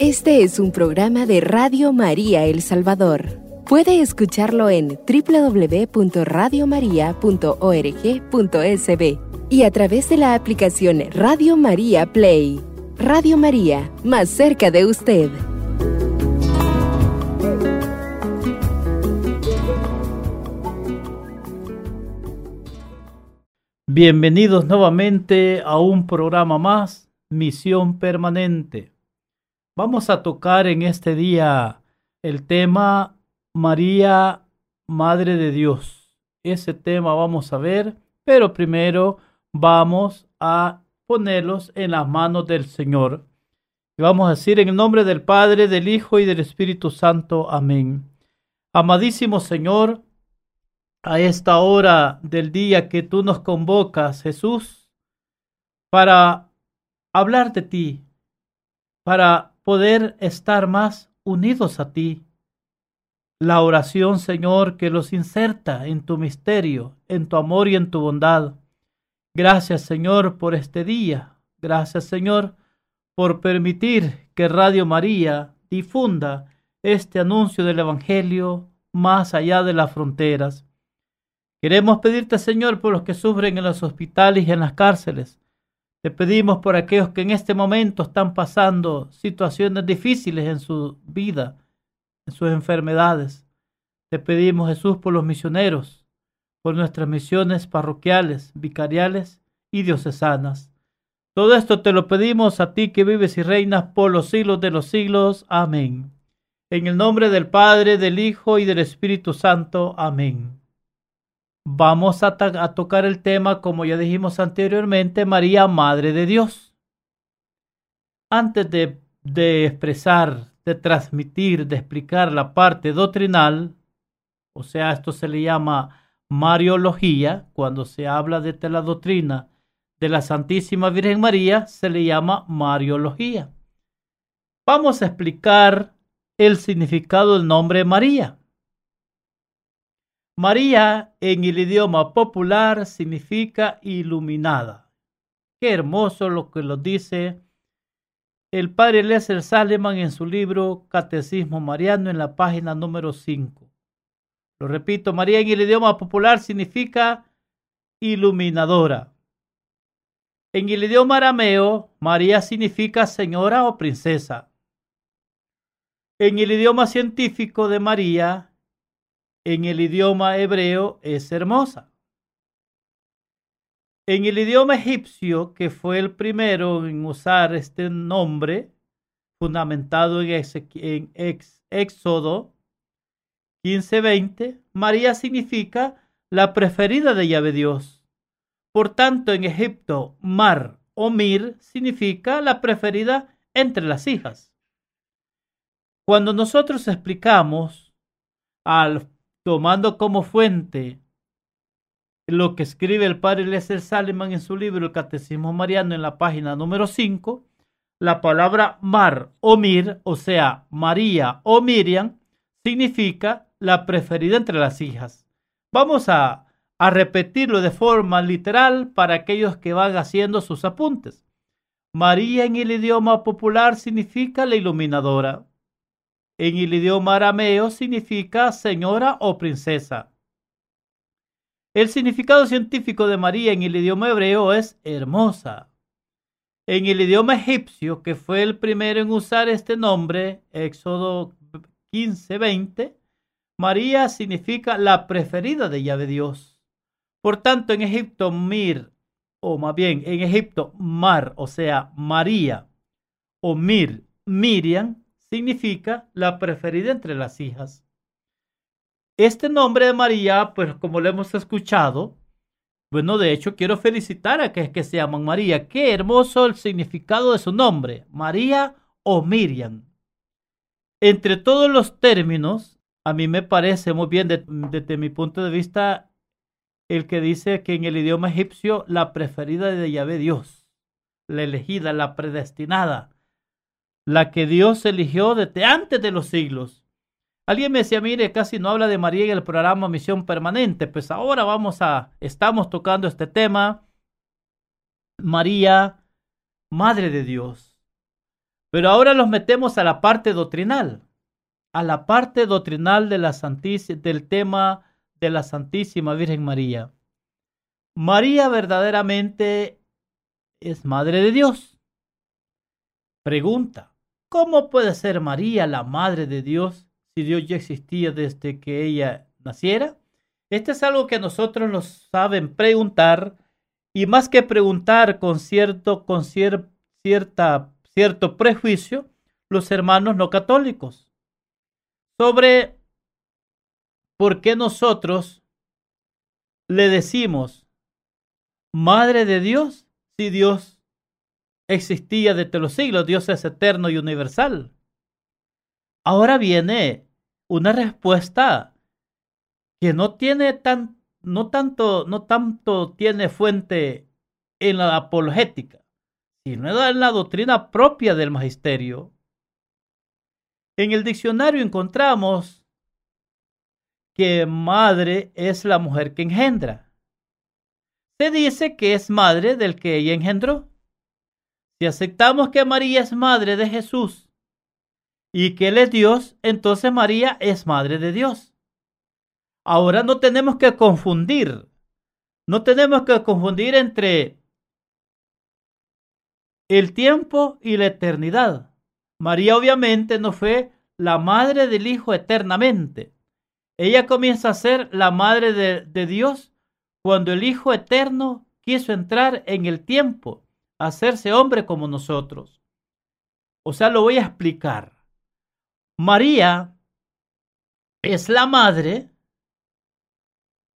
Este es un programa de Radio María El Salvador. Puede escucharlo en www.radiomaria.org.sb y a través de la aplicación Radio María Play. Radio María, más cerca de usted. Bienvenidos nuevamente a un programa más, Misión Permanente. Vamos a tocar en este día el tema María, Madre de Dios. Ese tema vamos a ver, pero primero vamos a ponerlos en las manos del Señor. Y vamos a decir en el nombre del Padre, del Hijo y del Espíritu Santo. Amén. Amadísimo Señor, a esta hora del día que tú nos convocas, Jesús, para hablar de ti, para poder estar más unidos a ti. La oración, Señor, que los inserta en tu misterio, en tu amor y en tu bondad. Gracias, Señor, por este día. Gracias, Señor, por permitir que Radio María difunda este anuncio del Evangelio más allá de las fronteras. Queremos pedirte, Señor, por los que sufren en los hospitales y en las cárceles, te pedimos por aquellos que en este momento están pasando situaciones difíciles en su vida, en sus enfermedades. Te pedimos, Jesús, por los misioneros, por nuestras misiones parroquiales, vicariales y diocesanas. Todo esto te lo pedimos a ti que vives y reinas por los siglos de los siglos. Amén. En el nombre del Padre, del Hijo y del Espíritu Santo. Amén. Vamos a, tocar el tema, como ya dijimos anteriormente, María, Madre de Dios. Antes de, de expresar, de transmitir, de explicar la parte doctrinal, o sea, esto se le llama Mariología, cuando se habla de la doctrina de la Santísima Virgen María, se le llama Mariología. Vamos a explicar el significado del nombre María. María en el idioma popular significa iluminada. Qué hermoso lo que lo dice el padre Lesser Saleman en su libro Catecismo Mariano en la página número 5. Lo repito, María en el idioma popular significa iluminadora. En el idioma arameo, María significa señora o princesa. En el idioma científico de María, en el idioma hebreo es hermosa. En el idioma egipcio, que fue el primero en usar este nombre, fundamentado en, Éxodo 15:20, María significa la preferida de Yahvé Dios. Por tanto, en Egipto, Mar o Mir significa la preferida entre las hijas. Cuando nosotros explicamos al tomando como fuente lo que escribe el padre Lesser Saleman en su libro El Catecismo Mariano en la página número 5, la palabra Mar o Mir, o sea, María o Miriam, significa la preferida entre las hijas. Vamos a, a repetirlo de forma literal para aquellos que van haciendo sus apuntes. María en el idioma popular significa la iluminadora en el idioma arameo significa señora o princesa. El significado científico de María en el idioma hebreo es hermosa. En el idioma egipcio, que fue el primero en usar este nombre, Éxodo 15:20, María significa la preferida de Yahvé Dios. Por tanto, en Egipto, Mir, o más bien en Egipto, Mar, o sea, María, o Mir, Miriam, significa la preferida entre las hijas. Este nombre de María, pues como lo hemos escuchado, bueno, de hecho quiero felicitar a que, que se llaman María. Qué hermoso el significado de su nombre, María o Miriam. Entre todos los términos, a mí me parece muy bien desde mi punto de vista el que dice que en el idioma egipcio la preferida de Yahvé Dios, la elegida, la predestinada, la que Dios eligió desde antes de los siglos. Alguien me decía, mire, casi no habla de María en el programa Misión Permanente. Pues ahora vamos a, estamos tocando este tema. María, Madre de Dios. Pero ahora los metemos a la parte doctrinal, a la parte doctrinal de la del tema de la Santísima Virgen María. María verdaderamente es Madre de Dios. Pregunta, ¿cómo puede ser María la Madre de Dios si Dios ya existía desde que ella naciera? Este es algo que nosotros nos saben preguntar y más que preguntar con cierto, con cierta, cierto prejuicio, los hermanos no católicos sobre por qué nosotros le decimos Madre de Dios si Dios existía desde los siglos, Dios es eterno y universal. Ahora viene una respuesta que no tiene tan, no tanto, no tanto tiene fuente en la apologética, sino en la doctrina propia del magisterio. En el diccionario encontramos que madre es la mujer que engendra. Se dice que es madre del que ella engendró. Si aceptamos que María es madre de Jesús y que Él es Dios, entonces María es madre de Dios. Ahora no tenemos que confundir, no tenemos que confundir entre el tiempo y la eternidad. María obviamente no fue la madre del Hijo eternamente. Ella comienza a ser la madre de, de Dios cuando el Hijo eterno quiso entrar en el tiempo, hacerse hombre como nosotros. O sea, lo voy a explicar. María es la madre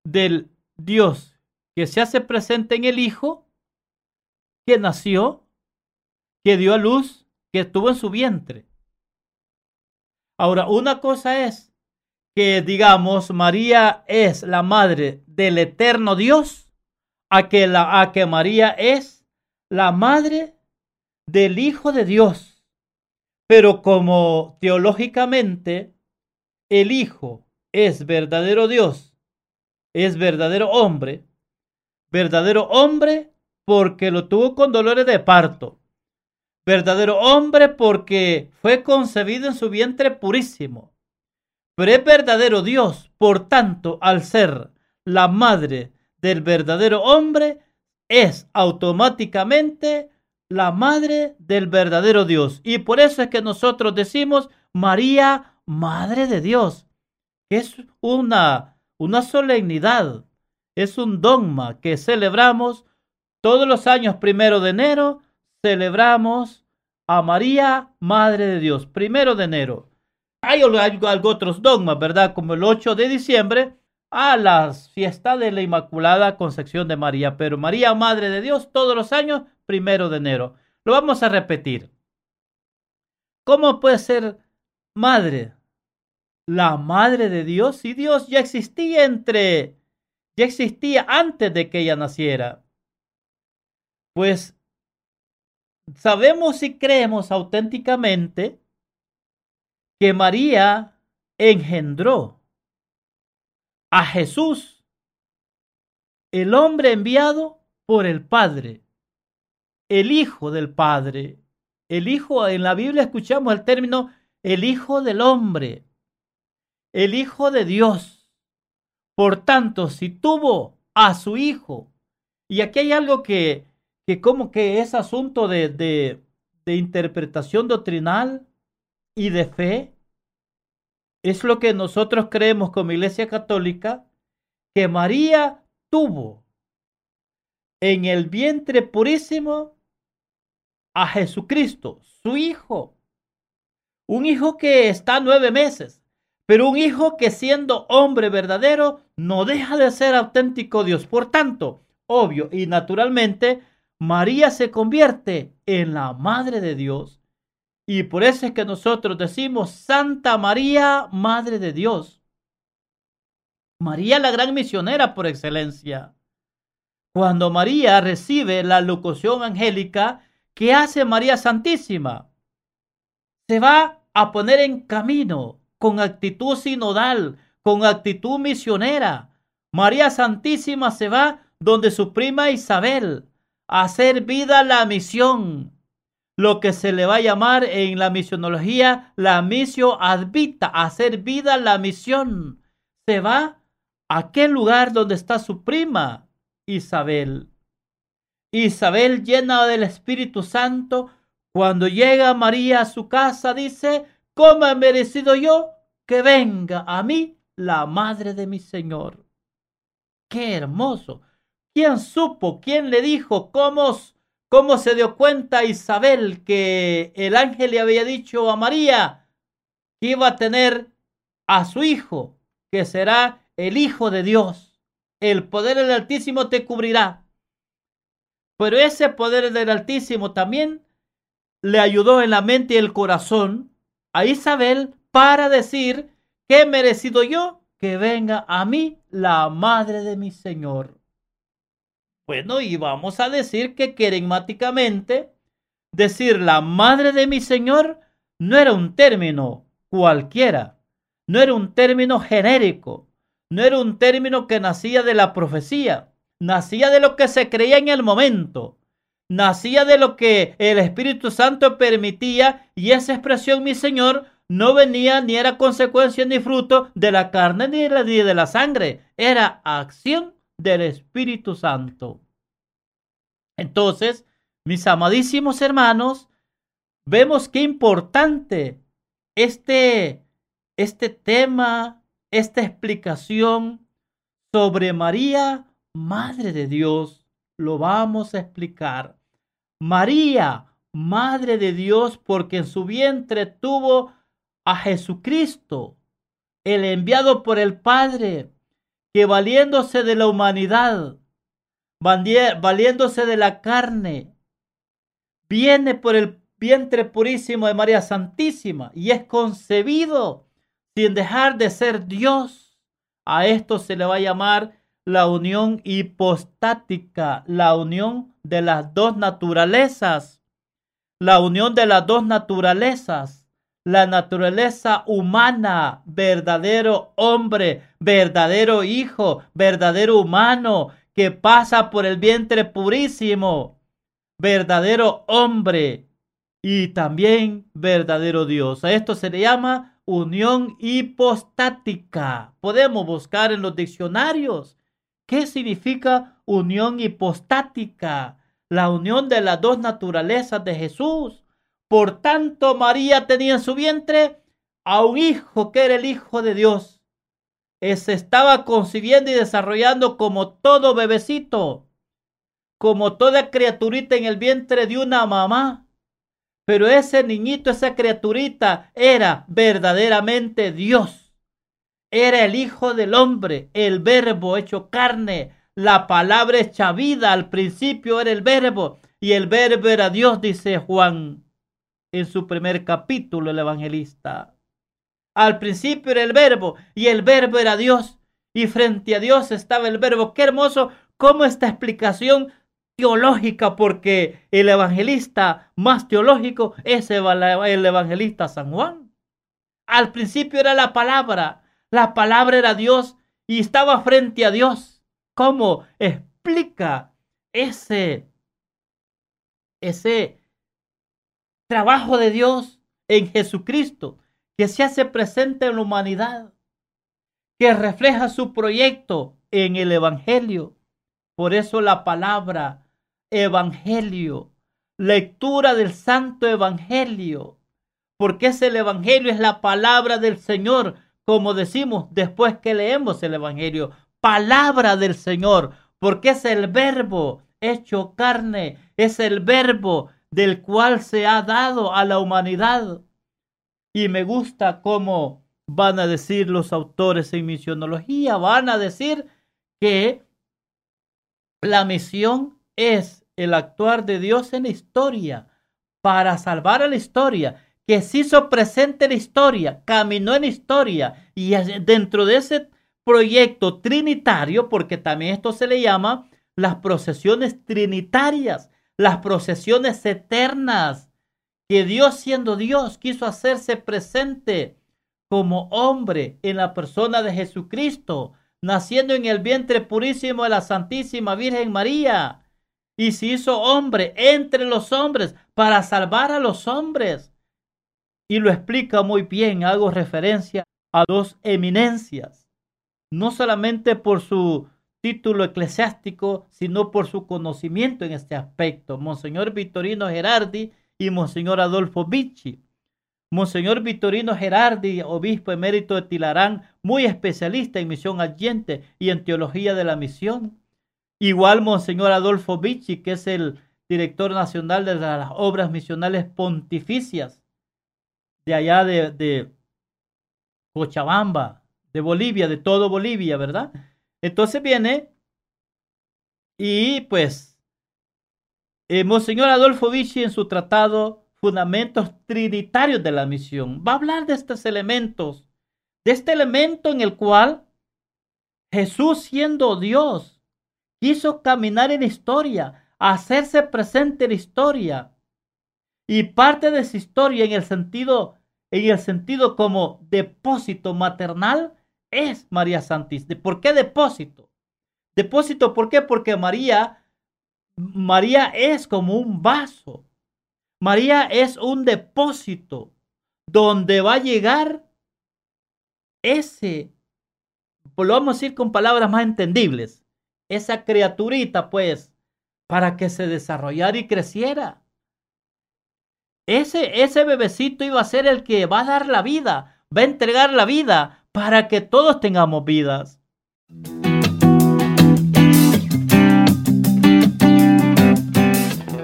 del Dios que se hace presente en el Hijo, que nació, que dio a luz, que estuvo en su vientre. Ahora, una cosa es que, digamos, María es la madre del eterno Dios, a que, la, a que María es la madre del Hijo de Dios. Pero como teológicamente el Hijo es verdadero Dios es verdadero hombre, verdadero hombre porque lo tuvo con dolores de parto, verdadero hombre porque fue concebido en su vientre purísimo, pero es verdadero Dios, por tanto, al ser la madre del verdadero hombre, es automáticamente la madre del verdadero Dios. Y por eso es que nosotros decimos María, Madre de Dios, es una una solemnidad, es un dogma que celebramos todos los años primero de enero, celebramos a María, Madre de Dios, primero de enero. Hay algo, otros dogmas, ¿verdad? Como el 8 de diciembre, a la fiesta de la Inmaculada Concepción de María, pero María, Madre de Dios, todos los años, primero de enero. Lo vamos a repetir. ¿Cómo puede ser madre la madre de Dios y Dios ya existía entre, ya existía antes de que ella naciera. Pues sabemos y creemos auténticamente que María engendró a Jesús, el hombre enviado por el Padre, el Hijo del Padre. El Hijo, en la Biblia escuchamos el término el Hijo del Hombre el Hijo de Dios. Por tanto, si tuvo a su Hijo, y aquí hay algo que, que como que es asunto de, de, de interpretación doctrinal y de fe, es lo que nosotros creemos como Iglesia Católica, que María tuvo en el vientre purísimo a Jesucristo, su Hijo. Un hijo que está nueve meses. Pero un hijo que siendo hombre verdadero no deja de ser auténtico Dios. Por tanto, obvio y naturalmente, María se convierte en la Madre de Dios. Y por eso es que nosotros decimos Santa María, Madre de Dios. María la gran misionera por excelencia. Cuando María recibe la locución angélica, ¿qué hace María Santísima? Se va a poner en camino con actitud sinodal, con actitud misionera. María Santísima se va donde su prima Isabel a hacer vida la misión. Lo que se le va a llamar en la misionología la misión advita, hacer vida la misión. Se va a aquel lugar donde está su prima, Isabel. Isabel llena del Espíritu Santo, cuando llega María a su casa, dice, ¿cómo he merecido yo que venga a mí la madre de mi Señor? Qué hermoso. ¿Quién supo? ¿Quién le dijo? ¿Cómo, cómo se dio cuenta Isabel que el ángel le había dicho a María que iba a tener a su hijo, que será el Hijo de Dios? El poder del Altísimo te cubrirá. Pero ese poder del Altísimo también le ayudó en la mente y el corazón a Isabel para decir que he merecido yo que venga a mí la madre de mi Señor. Bueno, y vamos a decir que querigmáticamente decir la madre de mi Señor no era un término cualquiera, no era un término genérico, no era un término que nacía de la profecía, nacía de lo que se creía en el momento, nacía de lo que el Espíritu Santo permitía y esa expresión mi Señor no venía ni era consecuencia ni fruto de la carne ni de la, sangre, era acción del Espíritu Santo. Entonces, mis amadísimos hermanos, vemos qué importante este, este tema, esta explicación sobre María, Madre de Dios, lo vamos a explicar. María, Madre de Dios, porque en su vientre tuvo a Jesucristo, el enviado por el Padre, que valiéndose de la humanidad, valiéndose de la carne, viene por el vientre purísimo de María Santísima y es concebido sin dejar de ser Dios. A esto se le va a llamar la unión hipostática, la unión de las dos naturalezas, la unión de las dos naturalezas la naturaleza humana, verdadero hombre, verdadero hijo, verdadero humano, que pasa por el vientre purísimo, verdadero hombre y también verdadero Dios. A esto se le llama unión hipostática. Podemos buscar en los diccionarios qué significa unión hipostática, la unión de las dos naturalezas de Jesús por tanto, María tenía en su vientre a un hijo que era el Hijo de Dios. Se estaba concibiendo y desarrollando como todo bebecito, como toda criaturita en el vientre de una mamá. Pero ese niñito, esa criaturita, era verdaderamente Dios. Era el Hijo del Hombre, el Verbo hecho carne, la palabra hecha vida. Al principio era el Verbo y el Verbo era Dios, dice Juan en su primer capítulo el evangelista. Al principio era el verbo y el verbo era Dios y frente a Dios estaba el verbo. Qué hermoso como esta explicación teológica porque el evangelista más teológico es el evangelista San Juan. Al principio era la palabra, la palabra era Dios y estaba frente a Dios. ¿Cómo explica ese ese trabajo de Dios en Jesucristo, que se hace presente en la humanidad, que refleja su proyecto en el Evangelio. Por eso la palabra Evangelio, lectura del Santo Evangelio, porque es el Evangelio, es la palabra del Señor, como decimos después que leemos el Evangelio, palabra del Señor, porque es el verbo hecho carne, es el verbo del cual se ha dado a la humanidad. Y me gusta cómo van a decir los autores en misionología, van a decir que la misión es el actuar de Dios en la historia para salvar a la historia, que se hizo presente en la historia, caminó en la historia y dentro de ese proyecto trinitario, porque también esto se le llama las procesiones trinitarias, las procesiones eternas, que Dios siendo Dios quiso hacerse presente como hombre en la persona de Jesucristo, naciendo en el vientre purísimo de la Santísima Virgen María. y se hizo hombre entre los hombres para salvar a los hombres. Y lo explica muy bien, hago referencia a dos eminencias, no solamente por su título eclesiástico, sino por su conocimiento en este aspecto, Monseñor Vittorino Gerardi y Monseñor Adolfo Vicci. Monseñor Vittorino Gerardi, obispo emérito de Tilarán, muy especialista en misión allente y en teología de la misión. Igual Monseñor Adolfo Vicci, que es el director nacional de las obras misionales pontificias de allá de, de Cochabamba, de Bolivia, de todo Bolivia, ¿verdad? Entonces viene y pues eh, Monseñor Adolfo Vichy en su tratado Fundamentos Trinitarios de la Misión va a hablar de estos elementos, de este elemento en el cual Jesús siendo Dios quiso caminar en historia, hacerse presente en historia. Y parte de esa historia en el sentido en el sentido como depósito maternal es María Santísima. ¿Por qué depósito? Depósito, ¿por qué? Porque María, María es como un vaso. María es un depósito donde va a llegar ese, pues lo vamos a decir con palabras más entendibles, esa criaturita, pues, para que se desarrollara y creciera. Ese, ese bebecito iba a ser el que va a dar la vida, va a entregar la vida para que todos tengamos vidas.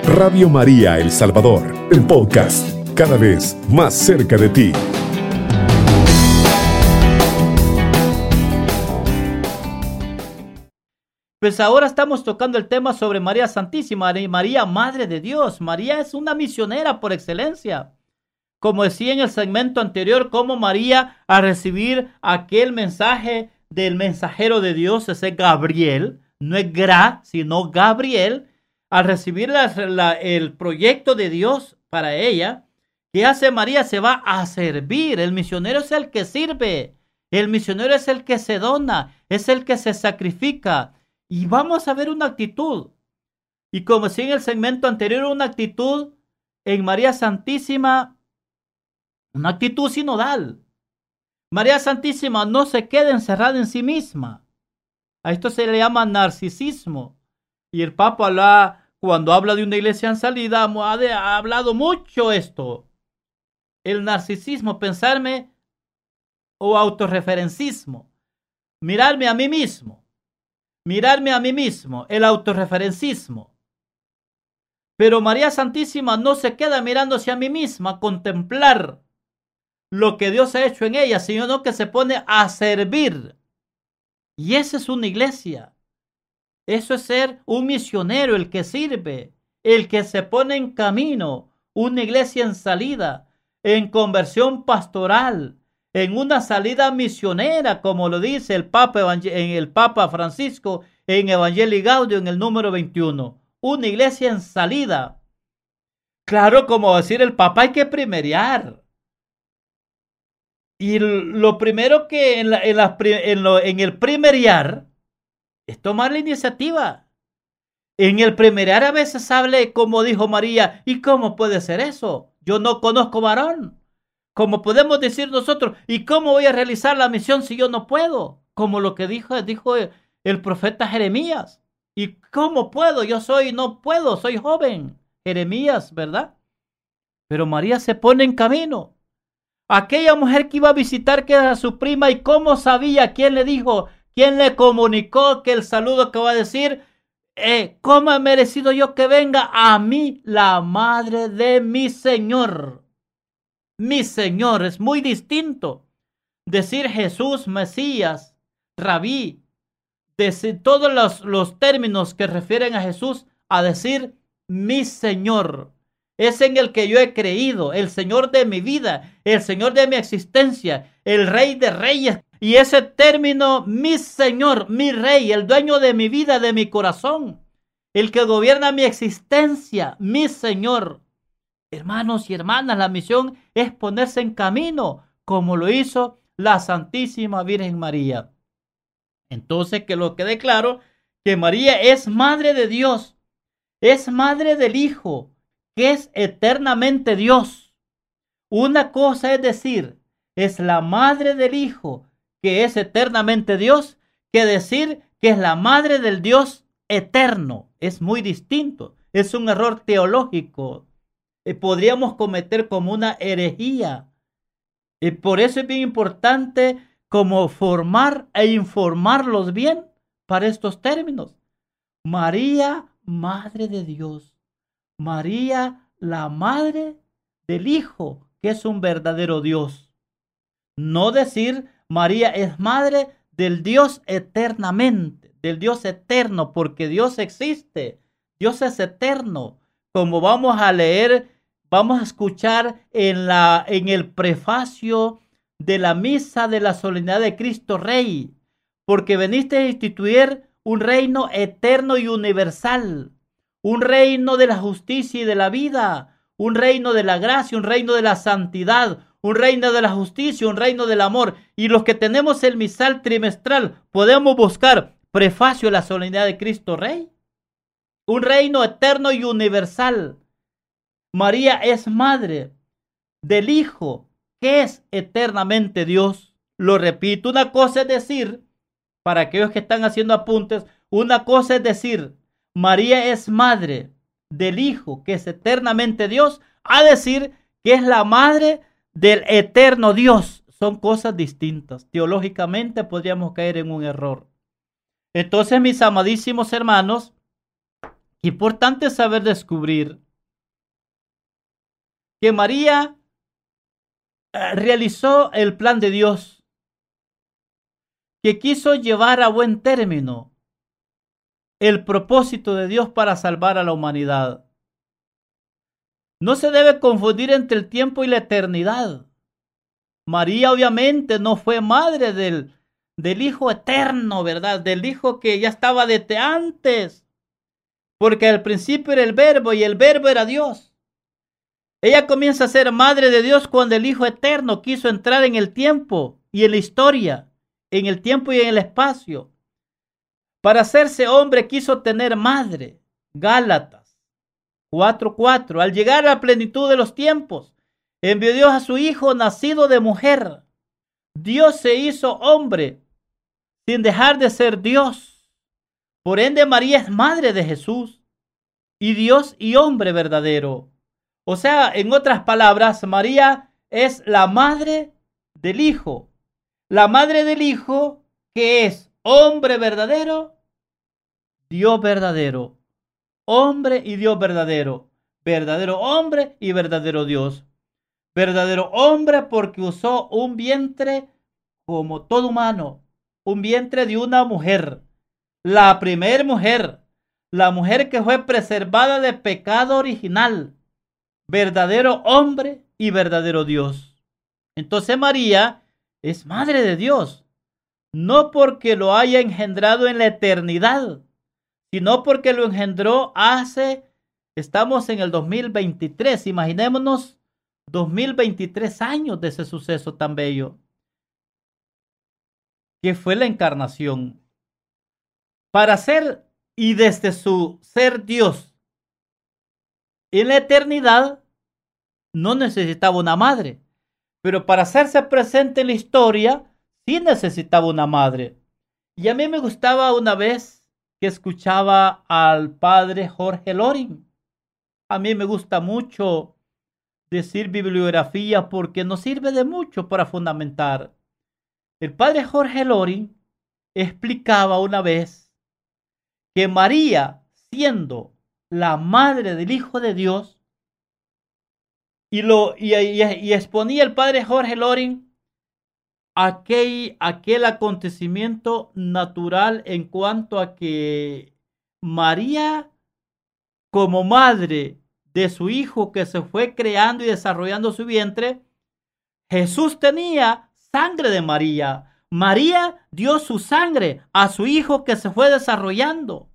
Radio María El Salvador, el podcast, cada vez más cerca de ti. Pues ahora estamos tocando el tema sobre María Santísima, María Madre de Dios. María es una misionera por excelencia como decía en el segmento anterior, como María a recibir aquel mensaje del mensajero de Dios, ese Gabriel, no es Gra, sino Gabriel, al recibir el proyecto de Dios para ella, ¿qué hace María? Se va a servir. El misionero es el que sirve. El misionero es el que se dona, es el que se sacrifica. Y vamos a ver una actitud. Y como decía en el segmento anterior, una actitud en María Santísima una actitud sinodal. María Santísima no se queda encerrada en sí misma. A esto se le llama narcisismo. Y el Papa habla, cuando habla de una iglesia en salida, ha, hablado mucho esto. El narcisismo, pensarme o autorreferencismo. Mirarme a mí mismo. Mirarme a mí mismo. El autorreferencismo. Pero María Santísima no se queda mirándose a mí misma, contemplar lo que Dios ha hecho en ella, sino que se pone a servir. Y esa es una iglesia. Eso es ser un misionero, el que sirve, el que se pone en camino, una iglesia en salida, en conversión pastoral, en una salida misionera, como lo dice el Papa, en el Papa Francisco en Evangelii Gaudio en el número 21. Una iglesia en salida. Claro, como decir el Papa, hay que primeriar. Y lo primero que en, el primeriar es tomar la iniciativa. En el primeriar a veces hable como dijo María, ¿y cómo puede ser eso? Yo no conozco varón. Como podemos decir nosotros, ¿y cómo voy a realizar la misión si yo no puedo? Como lo que dijo, dijo el profeta Jeremías. ¿Y cómo puedo? Yo soy, no puedo, soy joven. Jeremías, ¿verdad? Pero María se pone en camino. Aquella mujer que iba a visitar que era su prima y cómo sabía quién le dijo, quién le comunicó que el saludo que va a decir, eh, ¿cómo he merecido yo que venga a mí la madre de mi Señor? Mi Señor es muy distinto. Decir Jesús, Mesías, Rabí, decir todos los, los términos que refieren a Jesús, a decir mi Señor es en el que yo he creído, el Señor de mi vida, el Señor de mi existencia, el Rey de Reyes. Y ese término, mi Señor, mi Rey, el dueño de mi vida, de mi corazón, el que gobierna mi existencia, mi Señor. Hermanos y hermanas, la misión es ponerse en camino, como lo hizo la Santísima Virgen María. Entonces, que lo quede claro, que María es Madre de Dios es madre del Hijo, que es eternamente Dios. Una cosa es decir, es la madre del Hijo, que es eternamente Dios, que decir que es la madre del Dios eterno. Es muy distinto. Es un error teológico. Eh, podríamos cometer como una herejía. Y por eso es bien importante como formar e informarlos bien para estos términos. María, Madre de Dios. María, la Madre del Hijo, que es un verdadero Dios. No decir María es Madre del Dios eternamente, del Dios eterno, porque Dios existe. Dios es eterno. Como vamos a leer, vamos a escuchar en, la, en el prefacio de la misa de la solemnidad de Cristo Rey, porque veniste a instituir un reino eterno y universal, un reino de la justicia y de la vida, un reino de la gracia, un reino de la santidad, un reino de la justicia, un reino del amor. Y los que tenemos el misal trimestral, podemos buscar prefacio de la solemnidad de Cristo Rey. Un reino eterno y universal. María es madre del Hijo, que es eternamente Dios. Lo repito, una cosa es decir para aquellos que están haciendo apuntes, una cosa es decir, María es madre del Hijo, que es eternamente Dios, a decir que es la madre del eterno Dios. Son cosas distintas. Teológicamente podríamos caer en un error. Entonces, mis amadísimos hermanos, importante saber descubrir que María eh, realizó el plan de Dios que quiso llevar a buen término el propósito de Dios para salvar a la humanidad. No se debe confundir entre el tiempo y la eternidad. María obviamente no fue madre del, del Hijo eterno, ¿verdad? Del Hijo que ya estaba desde antes. Porque al principio era el verbo y el verbo era Dios. Ella comienza a ser madre de Dios cuando el Hijo eterno quiso entrar en el tiempo y en la historia en el tiempo y en el espacio. Para hacerse hombre quiso tener madre. Gálatas 4:4. Al llegar a la plenitud de los tiempos, envió Dios a su Hijo nacido de mujer. Dios se hizo hombre sin dejar de ser Dios. Por ende, María es madre de Jesús y Dios y hombre verdadero. O sea, en otras palabras, María es la madre del Hijo la madre del Hijo, que es hombre verdadero, Dios verdadero, hombre y Dios verdadero, verdadero hombre y verdadero Dios. Verdadero hombre porque usó un vientre como todo humano, un vientre de una mujer, la primer mujer, la mujer que fue preservada de pecado original, verdadero hombre y verdadero Dios. Entonces María es madre de Dios, no porque lo haya engendrado en la eternidad, sino porque lo engendró hace, estamos en el 2023, imaginémonos 2023 años de ese suceso tan bello, que fue la encarnación. Para ser y desde su ser Dios en la eternidad, no necesitaba una madre. Pero para hacerse presente en la historia, sí necesitaba una madre. Y a mí me gustaba una vez que escuchaba al padre Jorge Loring. A mí me gusta mucho decir bibliografía porque nos sirve de mucho para fundamentar. El padre Jorge Loring explicaba una vez que María, siendo la madre del Hijo de Dios, y, lo, y, exponía el padre Jorge Loring aquel, aquel acontecimiento natural en cuanto a que María, como madre de su hijo que se fue creando y desarrollando su vientre, Jesús tenía sangre de María. María dio su sangre a su hijo que se fue desarrollando.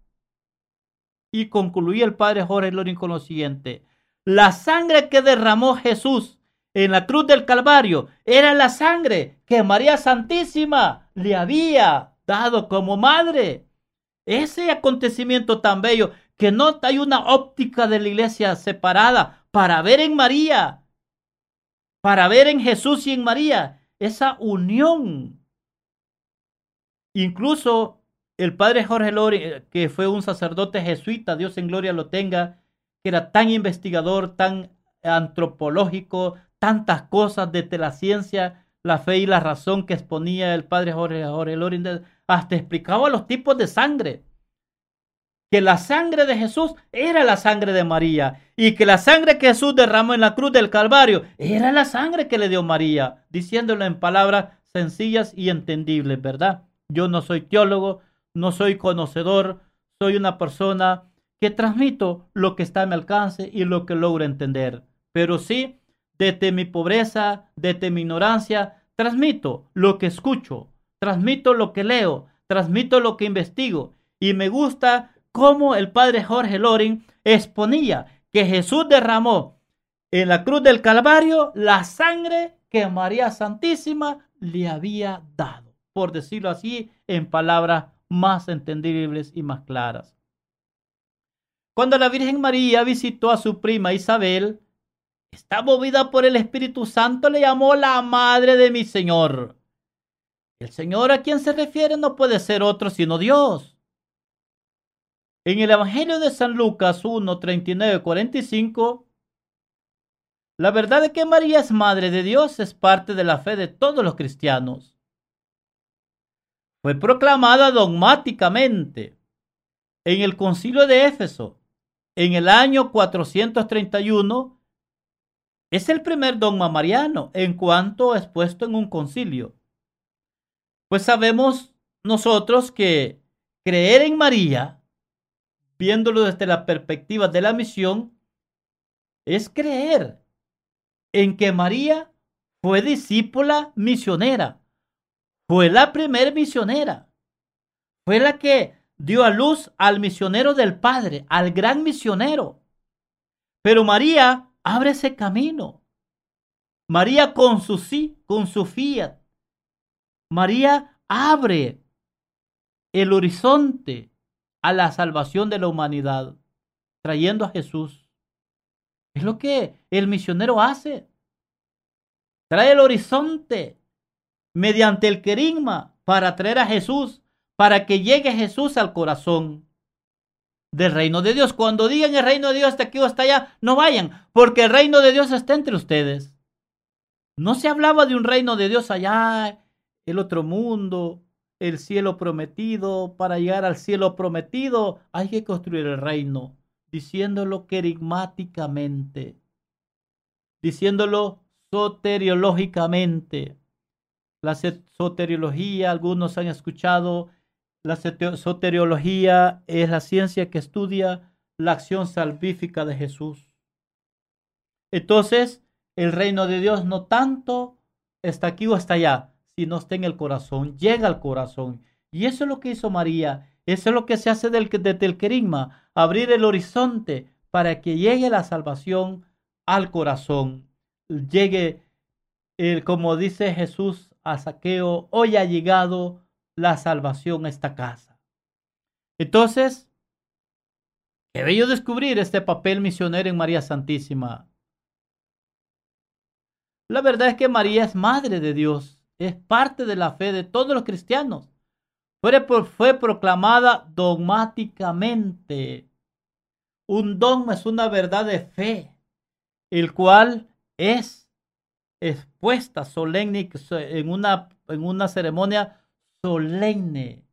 Y concluía el padre Jorge Loring con lo siguiente. La sangre que derramó Jesús en la cruz del Calvario era la sangre que María Santísima le había dado como madre. Ese acontecimiento tan bello que no hay una óptica de la iglesia separada para ver en María, para ver en Jesús y en María esa unión. Incluso el padre Jorge Lori, eh, que fue un sacerdote jesuita, Dios en gloria lo tenga, que era tan investigador, tan antropológico, tantas cosas desde la ciencia, la fe y la razón que exponía el padre Jorge, Jorge Lori, hasta explicaba los tipos de sangre que la sangre de Jesús era la sangre de María y que la sangre que Jesús derramó en la cruz del Calvario era la sangre que le dio María, diciéndolo en palabras sencillas y entendibles, ¿verdad? Yo no soy teólogo, no soy conocedor, soy una persona que transmito lo que está a mi alcance y lo que logro entender. Pero sí, desde mi pobreza, desde mi ignorancia, transmito lo que escucho, transmito lo que leo, transmito lo que investigo y me gusta cómo el padre Jorge Loring exponía que Jesús derramó en la cruz del Calvario la sangre que María Santísima le había dado, por decirlo así, en palabras más entendibles y más claras. Cuando la Virgen María visitó a su prima Isabel, está movida por el Espíritu Santo, le llamó la madre de mi Señor. El Señor a quien se refiere no puede ser otro sino Dios. En el Evangelio de San Lucas 1, 39, 45, la verdad de que María es Madre de Dios es parte de la fe de todos los cristianos. Fue proclamada dogmáticamente en el concilio de Éfeso en el año 431. Es el primer dogma mariano en cuanto expuesto en un concilio. Pues sabemos nosotros que creer en María viéndolo desde la perspectiva de la misión, es creer en que María fue discípula misionera, fue la primera misionera, fue la que dio a luz al misionero del Padre, al gran misionero. Pero María abre ese camino. María con su sí, con su fiat. María abre el horizonte a la salvación de la humanidad, trayendo a Jesús. Es lo que el misionero hace. Trae el horizonte mediante el querigma para traer a Jesús, para que llegue Jesús al corazón del reino de Dios. Cuando digan el reino de Dios está aquí o está allá, no vayan, porque el reino de Dios está entre ustedes. No se hablaba de un reino de Dios allá, el otro mundo, el cielo prometido. Para llegar al cielo prometido hay que construir el reino, diciéndolo querigmáticamente, diciéndolo soteriológicamente. La soteriología, algunos han escuchado, la soteriología es la ciencia que estudia la acción salvífica de Jesús. Entonces, el reino de Dios no tanto está aquí o está allá, y no está en el corazón, llega al corazón. Y eso es lo que hizo María. Eso es lo que se hace desde el querigma, abrir el horizonte para que llegue la salvación al corazón. Llegue, el, como dice Jesús a Saqueo, hoy ha llegado la salvación a esta casa. Entonces, qué bello descubrir este papel misionero en María Santísima. La verdad es que María es madre de Dios es parte de la fe de todos los cristianos. Fue, fue proclamada dogmáticamente. Un dogma es una verdad de fe, el cual es expuesta solemne en una, en una ceremonia solemne,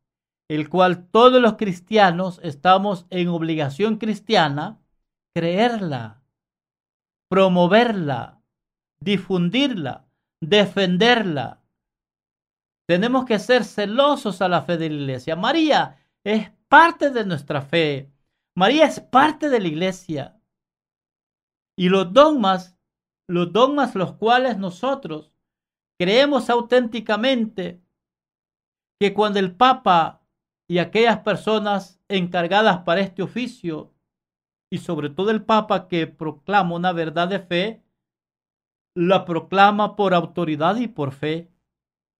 el cual todos los cristianos estamos en obligación cristiana creerla, promoverla, difundirla, defenderla, tenemos que ser celosos a la fe de la iglesia. María es parte de nuestra fe. María es parte de la iglesia. Y los dogmas, los dogmas los cuales nosotros creemos auténticamente que cuando el Papa y aquellas personas encargadas para este oficio, y sobre todo el Papa que proclama una verdad de fe, la proclama por autoridad y por fe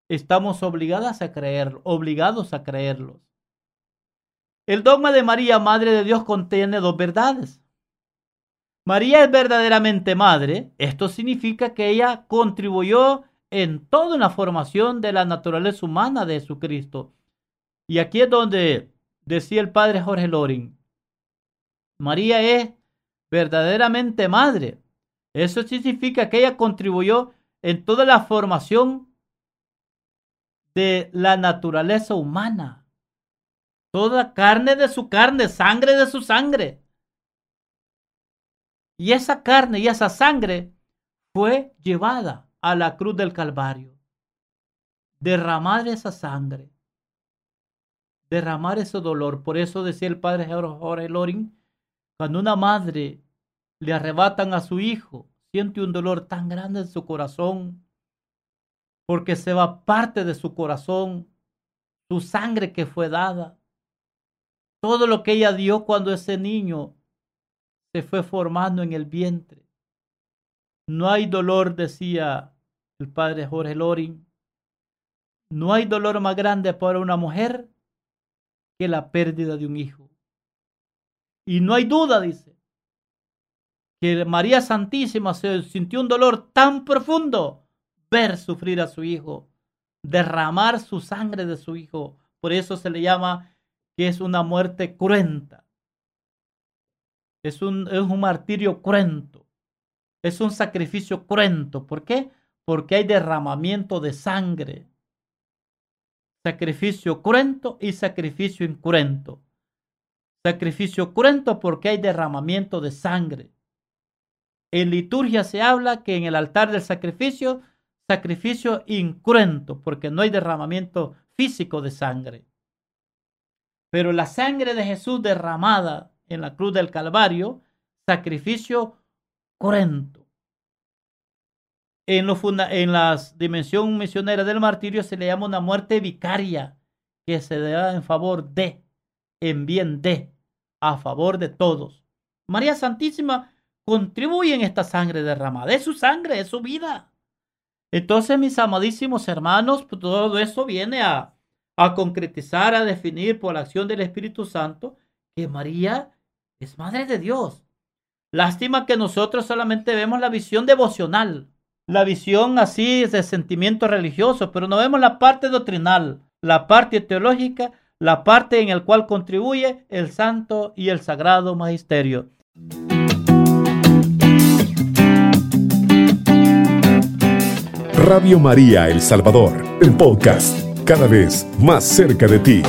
estamos obligadas a creer, obligados a creerlos. El dogma de María, Madre de Dios, contiene dos verdades. María es verdaderamente madre. Esto significa que ella contribuyó en toda la formación de la naturaleza humana de Jesucristo. Y aquí es donde decía el padre Jorge Loring, María es verdaderamente madre. Eso significa que ella contribuyó en toda la formación de la naturaleza humana. Toda carne de su carne, sangre de su sangre. Y esa carne y esa sangre fue llevada a la cruz del Calvario. Derramar esa sangre. Derramar ese dolor. Por eso decía el padre Jorge Loring, cuando una madre le arrebatan a su hijo, siente un dolor tan grande en su corazón, porque se va parte de su corazón, su sangre que fue dada todo lo que ella dio cuando ese niño se fue formando en el vientre. No hay dolor, decía el padre Jorge Loring, no hay dolor más grande para una mujer que la pérdida de un hijo. Y no hay duda, dice, que María Santísima se sintió un dolor tan profundo ver sufrir a su hijo, derramar su sangre de su hijo. Por eso se le llama que es una muerte cruenta. Es un, es un martirio cruento. Es un sacrificio cruento. ¿Por qué? Porque hay derramamiento de sangre. Sacrificio cruento y sacrificio incruento. Sacrificio cruento porque hay derramamiento de sangre. En liturgia se habla que en el altar del sacrificio, sacrificio incruento, porque no hay derramamiento físico de sangre. Pero la sangre de Jesús derramada en la cruz del Calvario, sacrificio cruento. En, lo en la dimensión misionera del martirio se le llama una muerte vicaria, que se da en favor de, en bien de, a favor de todos. María Santísima contribuye en esta sangre derramada. Es su sangre, es su vida. Entonces, mis amadísimos hermanos, pues, todo eso viene a, a concretizar, a definir por la acción del Espíritu Santo que María es Madre de Dios. Lástima que nosotros solamente vemos la visión devocional, la visión así de sentimiento religioso, pero no vemos la parte doctrinal, la parte teológica, la parte en la cual contribuye el santo y el sagrado magisterio. Radio María El Salvador, el podcast cada vez más cerca de ti.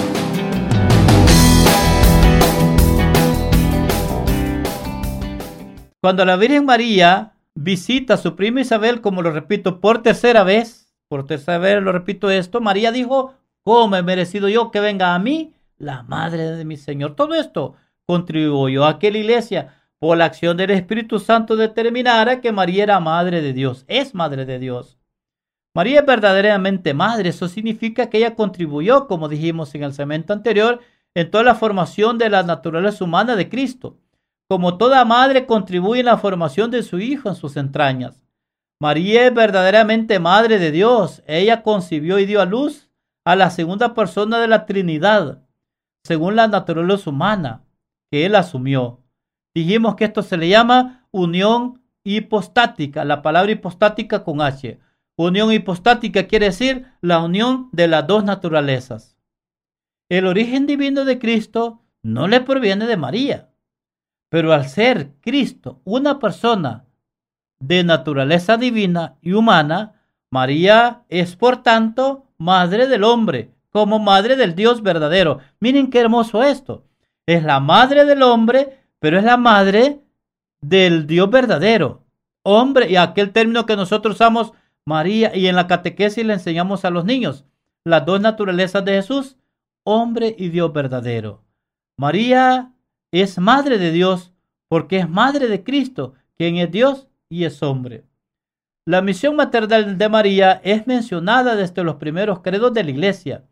Cuando la Virgen María visita a su prima Isabel, como lo repito por tercera vez, por tercera vez lo repito esto, María dijo, ¿cómo he merecido yo que venga a mí la madre de mi Señor? Todo esto contribuyó a que la iglesia, por la acción del Espíritu Santo, determinara que María era madre de Dios, es madre de Dios. María es verdaderamente madre. Eso significa que ella contribuyó, como dijimos en el segmento anterior, en toda la formación de la naturaleza humana de Cristo. Como toda madre contribuye en la formación de su hijo en sus entrañas. María es verdaderamente madre de Dios. Ella concibió y dio a luz a la segunda persona de la Trinidad, según la naturaleza humana que él asumió. Dijimos que esto se le llama unión hipostática, la palabra hipostática con H Unión hipostática quiere decir la unión de las dos naturalezas. El origen divino de Cristo no le proviene de María, pero al ser Cristo una persona de naturaleza divina y humana, María es por tanto madre del hombre, como madre del Dios verdadero. Miren qué hermoso esto. Es la madre del hombre, pero es la madre del Dios verdadero. Hombre, y aquel término que nosotros usamos María, y en la catequesis le enseñamos a los niños las dos naturalezas de Jesús, hombre y Dios verdadero. María es madre de Dios porque es madre de Cristo, quien es Dios y es hombre. La misión maternal de María es mencionada desde los primeros credos de la iglesia.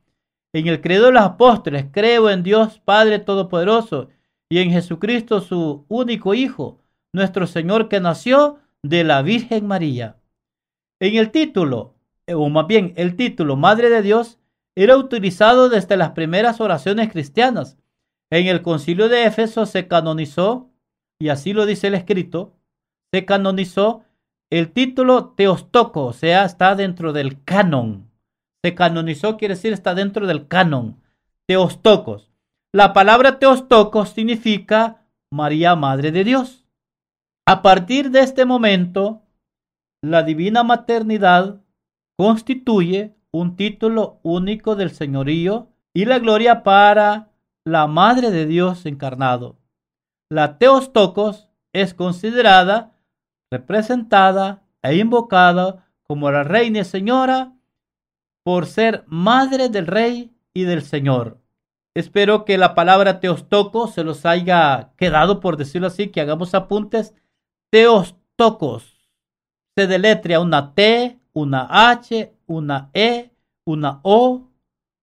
En el credo de los apóstoles, creo en Dios Padre Todopoderoso y en Jesucristo su único Hijo, nuestro Señor que nació de la Virgen María. En el título, eh, o más bien el título Madre de Dios, era utilizado desde las primeras oraciones cristianas. En el concilio de Éfeso se canonizó, y así lo dice el escrito, se canonizó el título Teostoco, o sea, está dentro del canon. Se canonizó quiere decir está dentro del canon. Teostocos. La palabra Teostocos significa María, Madre de Dios. A partir de este momento, la divina maternidad constituye un título único del señorío y la gloria para la Madre de Dios encarnado. La Teostocos es considerada, representada e invocada como la reina y señora por ser madre del rey y del señor. Espero que la palabra Teostocos se los haya quedado, por decirlo así, que hagamos apuntes. Teostocos se deletrea una T, una H, una E, una O,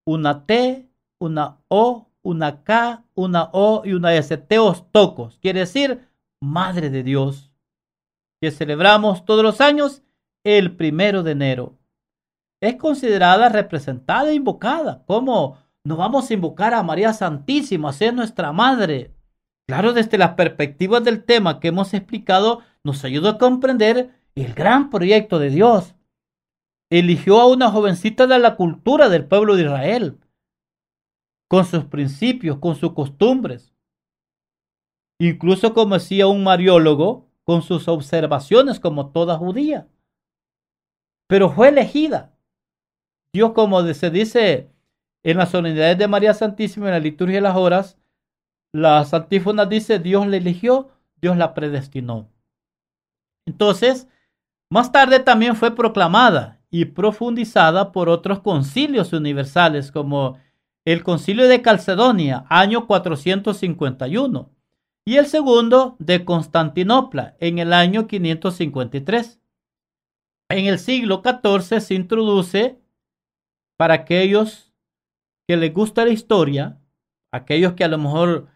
una T, una O, una K, una O y una S. Teostocos quiere decir Madre de Dios, que celebramos todos los años el primero de enero. Es considerada representada e invocada. ¿Cómo no vamos a invocar a María Santísima, a ser nuestra Madre? Claro, desde las perspectivas del tema que hemos explicado, nos ayuda a comprender el gran proyecto de Dios. Eligió a una jovencita de la cultura del pueblo de Israel, con sus principios, con sus costumbres. Incluso como decía un mariólogo, con sus observaciones como toda judía. Pero fue elegida. Dios, como se dice en las solemnidades de María Santísima, en la liturgia de las horas, las antífonas dice, Dios la eligió, Dios la predestinó. Entonces, más tarde también fue proclamada y profundizada por otros concilios universales como el concilio de Calcedonia, año 451, y el segundo de Constantinopla, en el año 553. En el siglo XIV se introduce para aquellos que les gusta la historia, aquellos que a lo mejor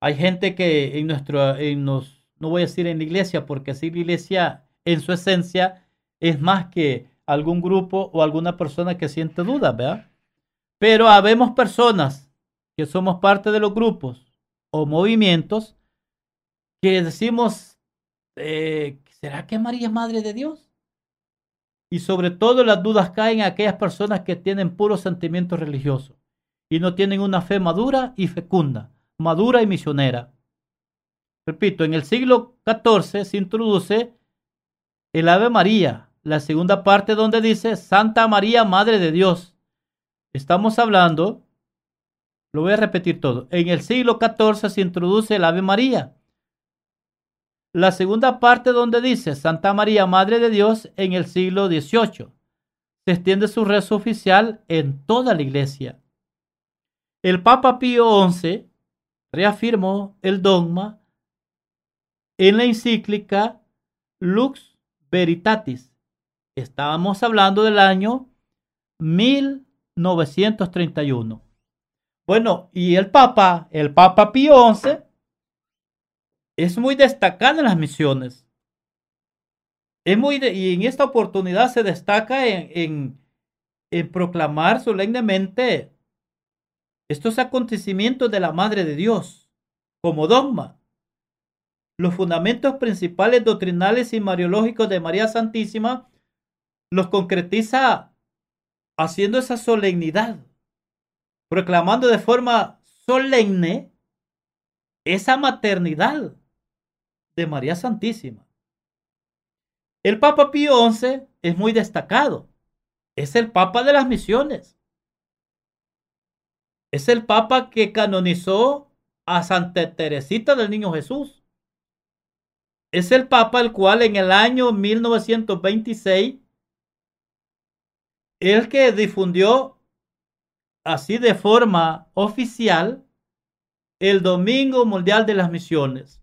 hay gente que en nuestro, en no voy a decir en la iglesia, porque así la iglesia en su esencia es más que algún grupo o alguna persona que siente dudas, ¿verdad? Pero habemos personas que somos parte de los grupos o movimientos que decimos, eh, ¿será que María es Madre de Dios? Y sobre todo las dudas caen en aquellas personas que tienen puros sentimientos religiosos y no tienen una fe madura y fecunda, madura y misionera. Repito, en el siglo XIV se introduce el Ave María, la segunda parte donde dice Santa María, Madre de Dios. Estamos hablando, lo voy a repetir todo, en el siglo XIV se introduce el Ave María. La segunda parte donde dice Santa María, Madre de Dios, en el siglo XVIII. Se extiende su rezo oficial en toda la iglesia. El Papa Pío XI reafirmó el dogma en la encíclica Lux Veritatis. Estábamos hablando del año 1931. Bueno, y el Papa, el Papa Pío XI, es muy destacado en las misiones. Es muy y en esta oportunidad se destaca en, en, en proclamar solemnemente estos acontecimientos de la Madre de Dios como dogma los fundamentos principales doctrinales y mariológicos de María Santísima, los concretiza haciendo esa solemnidad, proclamando de forma solemne esa maternidad de María Santísima. El Papa Pío XI es muy destacado. Es el Papa de las misiones. Es el Papa que canonizó a Santa Teresita del Niño Jesús es el Papa el cual en el año 1926, el que difundió así de forma oficial el Domingo Mundial de las Misiones.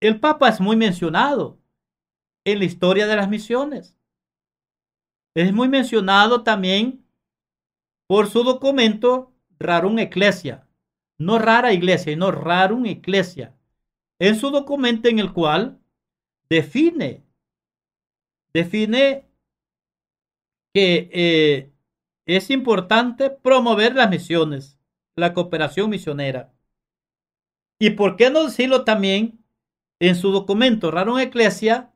El Papa es muy mencionado en la historia de las misiones. Es muy mencionado también por su documento Rarum Ecclesia. No rara iglesia, sino Rarum Ecclesia en su documento en el cual define, define que eh, es importante promover las misiones la cooperación misionera. ¿Y por qué no decirlo también en su documento Raro Eclesia?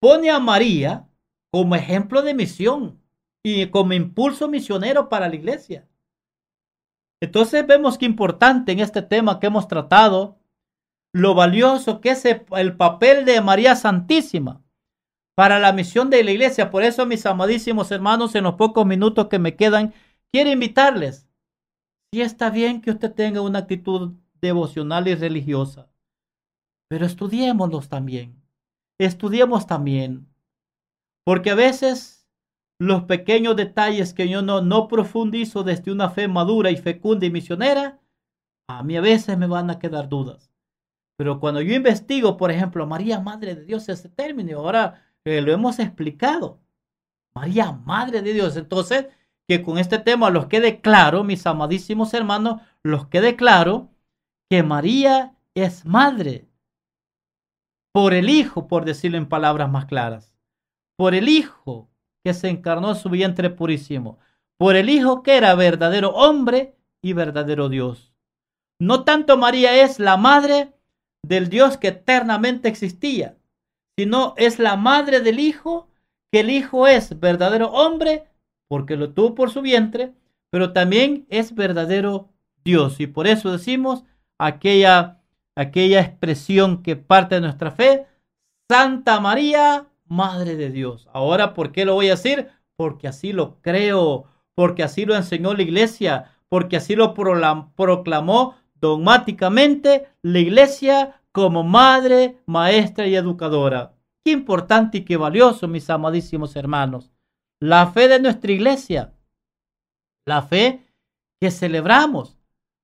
Pone a María como ejemplo de misión y como impulso misionero para la iglesia. Entonces vemos que importante en este tema que hemos tratado, lo valioso que es el papel de María Santísima para la misión de la iglesia. Por eso, mis amadísimos hermanos, en los pocos minutos que me quedan, quiero invitarles. Si está bien que usted tenga una actitud devocional y religiosa, pero estudiémoslos también. Estudiemos también. Porque a veces los pequeños detalles que yo no, no profundizo desde una fe madura y fecunda y misionera, a mí a veces me van a quedar dudas. Pero cuando yo investigo, por ejemplo, María, Madre de Dios, ese término, ahora eh, lo hemos explicado. María, Madre de Dios. Entonces, que con este tema los quede claro, mis amadísimos hermanos, los quede claro que María es madre por el Hijo, por decirlo en palabras más claras, por el Hijo que se encarnó en su vientre purísimo, por el Hijo que era verdadero hombre y verdadero Dios. No tanto María es la madre del Dios que eternamente existía, sino es la madre del Hijo, que el Hijo es verdadero hombre, porque lo tuvo por su vientre, pero también es verdadero Dios. Y por eso decimos aquella, aquella expresión que parte de nuestra fe, Santa María, Madre de Dios. Ahora, ¿por qué lo voy a decir? Porque así lo creo, porque así lo enseñó la iglesia, porque así lo proclamó dogmáticamente la iglesia como madre, maestra y educadora. Qué importante y qué valioso, mis amadísimos hermanos. La fe de nuestra iglesia, la fe que celebramos,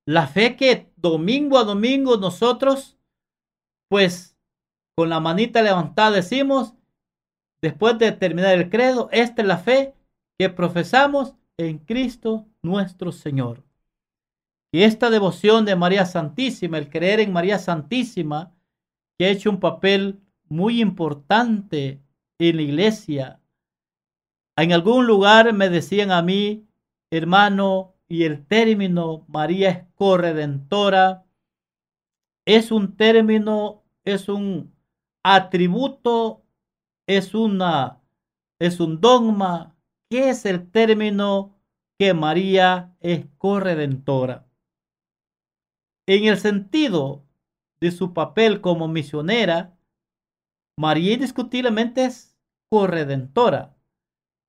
la fe que domingo a domingo nosotros, pues con la manita levantada decimos, después de terminar el credo, esta es la fe que profesamos en Cristo nuestro Señor. Y esta devoción de María Santísima, el creer en María Santísima, que ha hecho un papel muy importante en la iglesia. En algún lugar me decían a mí, hermano, y el término María es corredentora es un término, es un atributo, es una es un dogma. ¿Qué es el término que María es corredentora? En el sentido de su papel como misionera, María indiscutiblemente es corredentora,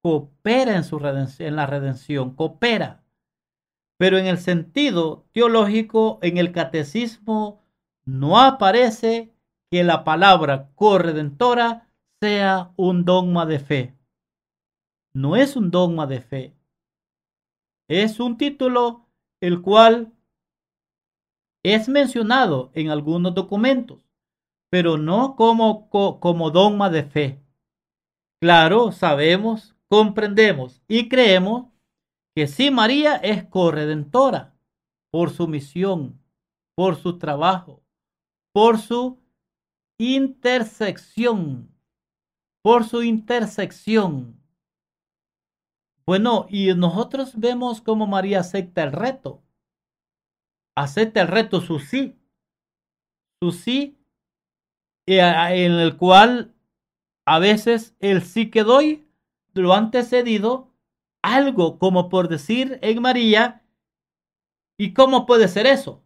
coopera en, su redención, en la redención, coopera. Pero en el sentido teológico, en el catecismo, no aparece que la palabra corredentora sea un dogma de fe. No es un dogma de fe. Es un título el cual es mencionado en algunos documentos, pero no como, como dogma de fe. Claro, sabemos, comprendemos y creemos que sí María es corredentora por su misión, por su trabajo, por su intersección, por su intersección. Bueno, y nosotros vemos cómo María acepta el reto acepta el reto su sí, su sí, eh, en el cual a veces el sí que doy lo ha antecedido algo como por decir en María, ¿y cómo puede ser eso?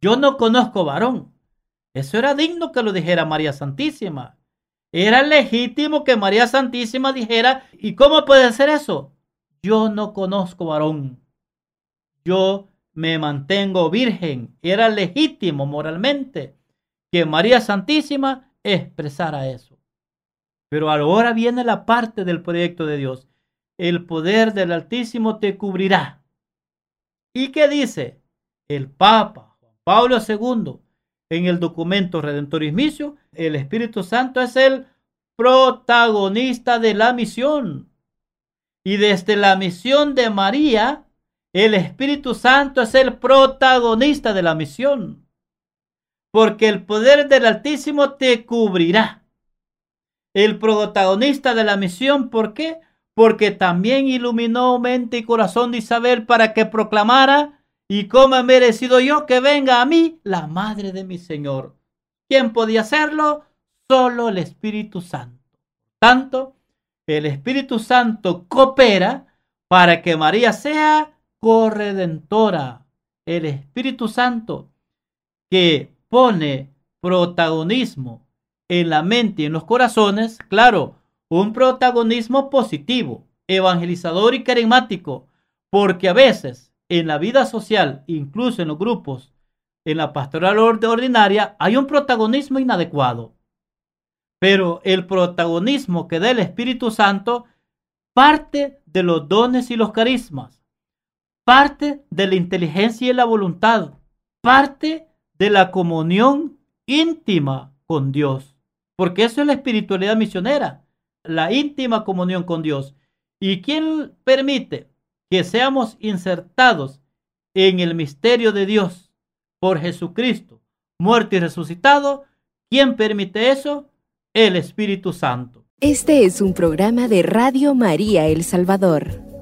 Yo no conozco varón. Eso era digno que lo dijera María Santísima. Era legítimo que María Santísima dijera, ¿y cómo puede ser eso? Yo no conozco varón. Yo me mantengo virgen. Era legítimo moralmente que María Santísima expresara eso. Pero ahora viene la parte del proyecto de Dios. El poder del Altísimo te cubrirá. ¿Y qué dice? El Papa Juan Pablo II en el documento Redentorismicio, el Espíritu Santo es el protagonista de la misión. Y desde la misión de María, el Espíritu Santo es el protagonista de la misión, porque el poder del Altísimo te cubrirá. El protagonista de la misión, ¿por qué? Porque también iluminó mente y corazón de Isabel para que proclamara ¿Y cómo he merecido yo que venga a mí la madre de mi Señor? ¿Quién podía hacerlo? Solo el Espíritu Santo. Tanto, el Espíritu Santo coopera para que María sea corredentora. El Espíritu Santo que pone protagonismo en la mente y en los corazones, claro, un protagonismo positivo, evangelizador y carismático, porque a veces en la vida social, incluso en los grupos, en la pastoral ordinaria, hay un protagonismo inadecuado. Pero el protagonismo que da el Espíritu Santo parte de los dones y los carismas, parte de la inteligencia y la voluntad, parte de la comunión íntima con Dios. Porque eso es la espiritualidad misionera, la íntima comunión con Dios. ¿Y quién permite que seamos insertados en el misterio de Dios por Jesucristo, muerto y resucitado. ¿Quién permite eso? El Espíritu Santo. Este es un programa de Radio María El Salvador.